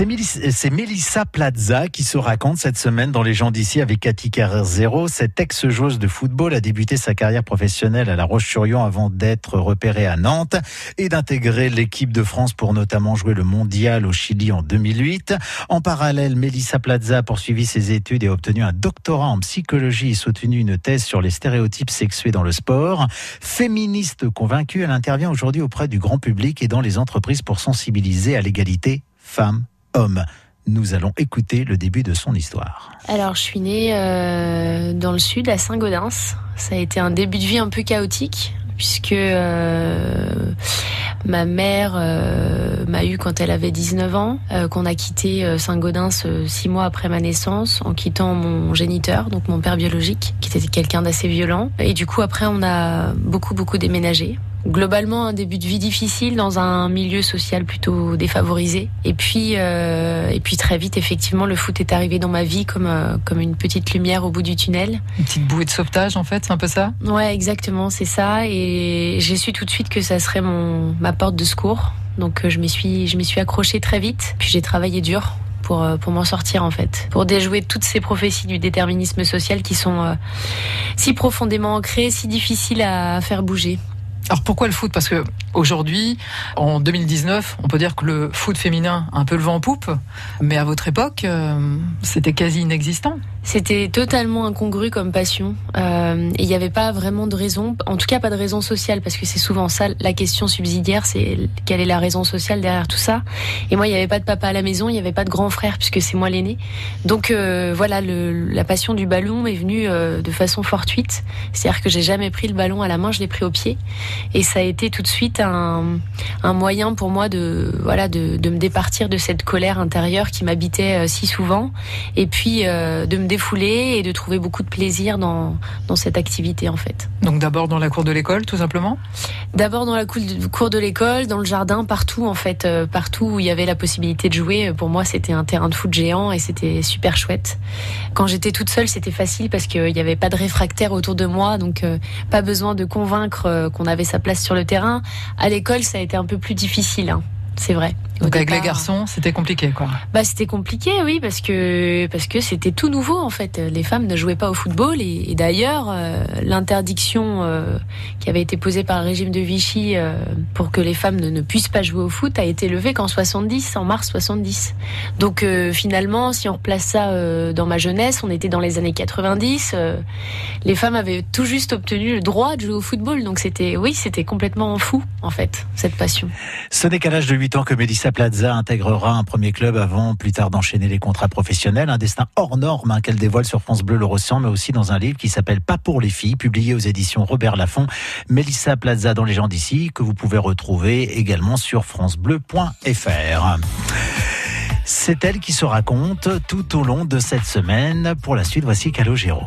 C'est Mélissa Plaza qui se raconte cette semaine dans Les gens d'ici avec Cathy Carrère Zéro. Cette ex-joueuse de football a débuté sa carrière professionnelle à La Roche-sur-Yon avant d'être repérée à Nantes et d'intégrer l'équipe de France pour notamment jouer le mondial au Chili en 2008. En parallèle, Mélissa Plaza a poursuivi ses études et a obtenu un doctorat en psychologie et soutenu une thèse sur les stéréotypes sexués dans le sport. Féministe convaincue, elle intervient aujourd'hui auprès du grand public et dans les entreprises pour sensibiliser à l'égalité femmes homme. Nous allons écouter le début de son histoire. Alors, je suis née euh, dans le sud, à Saint-Gaudens. Ça a été un début de vie un peu chaotique, puisque euh, ma mère euh, m'a eu quand elle avait 19 ans, qu'on a quitté Saint-Gaudens six mois après ma naissance, en quittant mon géniteur, donc mon père biologique, qui était quelqu'un d'assez violent. Et du coup, après, on a beaucoup, beaucoup déménagé globalement un début de vie difficile dans un milieu social plutôt défavorisé. Et puis, euh, et puis très vite, effectivement, le foot est arrivé dans ma vie comme euh, comme une petite lumière au bout du tunnel. Une petite bouée de sauvetage, en fait, c'est un peu ça? Ouais, exactement, c'est ça. Et j'ai su tout de suite que ça serait mon ma porte de secours. Donc euh, je m'y suis je m'y suis accrochée très vite. Puis j'ai travaillé dur pour, pour m'en sortir en fait, pour déjouer toutes ces prophéties du déterminisme social qui sont si profondément ancrées, si difficiles à faire bouger. Alors pourquoi le foot? Parce que aujourd'hui, en 2019, on peut dire que le foot féminin a un peu le vent en poupe, mais à votre époque, euh, c'était quasi inexistant. C'était totalement incongru comme passion. Euh, il n'y avait pas vraiment de raison, en tout cas pas de raison sociale, parce que c'est souvent ça la question subsidiaire, c'est quelle est la raison sociale derrière tout ça. Et moi, il n'y avait pas de papa à la maison, il n'y avait pas de grand frère, puisque c'est moi l'aîné. Donc euh, voilà, la passion du ballon est venue de façon fortuite. C'est-à-dire que j'ai jamais pris le ballon à la main, je l'ai pris au pied. Et ça a été tout de suite un, un moyen pour moi de, voilà, de, de, me départir de cette colère intérieure qui m'habitait euh, si souvent. Et puis euh, de me défouler et de trouver beaucoup de plaisir dans, dans cette activité en fait. Donc d'abord dans la cour de l'école tout simplement? D'abord dans la cour de l'école, dans le jardin, partout en fait. Euh, partout où il y avait la possibilité de jouer. Pour moi c'était un terrain de foot géant et c'était super chouette. Quand j'étais toute seule c'était facile parce qu'il n'y avait pas de réfractaire autour de moi. Donc pas besoin de convaincre qu'on avait sa place sur le terrain. À l'école, ça a été un peu plus difficile. Hein c'est vrai. Donc avec les garçons, c'était compliqué, quoi. Bah c'était compliqué, oui, parce que parce que c'était tout nouveau en fait. Les femmes ne jouaient pas au football et, d'ailleurs euh, l'interdiction euh, qui avait été posée par le régime de Vichy euh, pour que les femmes ne, ne, puissent pas jouer au foot a été levée qu'en 70, en mars 70. Donc finalement, si on replace ça dans ma jeunesse, on était dans les années 90. les femmes avaient tout juste obtenu le droit de jouer au football, donc c'était oui, c'était complètement fou en fait cette passion. Ce décalage de 8 temps que Mélissa Plaza intégrera un premier club avant plus tard d'enchaîner les contrats professionnels. Un destin hors norme hein, qu'elle dévoile sur France Bleu le mais aussi dans un livre qui s'appelle Pas pour les filles, publié aux éditions Robert Laffont. Mélissa Plaza dans les gens d'ici, que vous pouvez retrouver également sur francebleu.fr. C'est elle qui se raconte tout au long de cette semaine. Pour la suite, voici Calogero.